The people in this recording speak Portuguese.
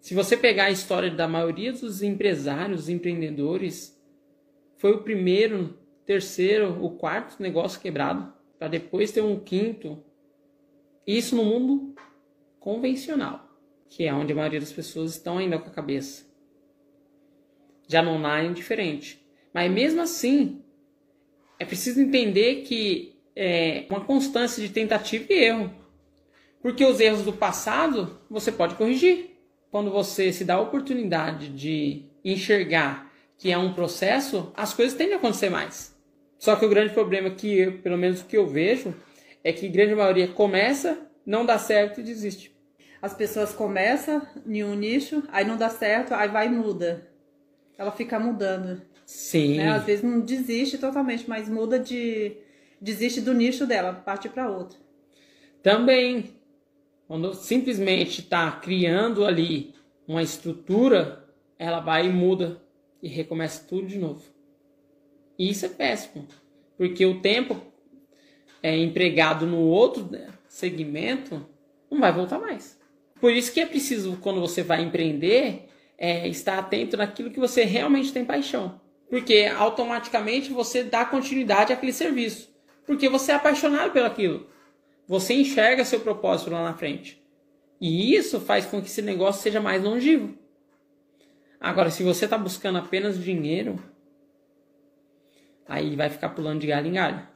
Se você pegar a história da maioria dos empresários, empreendedores, foi o primeiro, terceiro, o quarto negócio quebrado, para depois ter um quinto. Isso no mundo convencional, que é onde a maioria das pessoas estão ainda com a cabeça. Já no online é diferente. Mas mesmo assim, é preciso entender que é uma constância de tentativa e erro. Porque os erros do passado você pode corrigir. Quando você se dá a oportunidade de enxergar que é um processo, as coisas tendem a acontecer mais. Só que o grande problema que, eu, pelo menos o que eu vejo, é que a grande maioria começa, não dá certo e desiste. As pessoas começam em um nicho, aí não dá certo, aí vai e muda. Ela fica mudando. Sim. Né? Às vezes não desiste totalmente, mas muda de. desiste do nicho dela, parte para outro. Também, quando simplesmente está criando ali uma estrutura, ela vai e muda e recomeça tudo de novo. E isso é péssimo, porque o tempo é empregado no outro segmento não vai voltar mais. Por isso que é preciso, quando você vai empreender, é, estar atento naquilo que você realmente tem paixão. Porque automaticamente você dá continuidade àquele serviço. Porque você é apaixonado pelo aquilo. Você enxerga seu propósito lá na frente. E isso faz com que esse negócio seja mais longevo. Agora, se você está buscando apenas dinheiro, aí vai ficar pulando de galho em galho.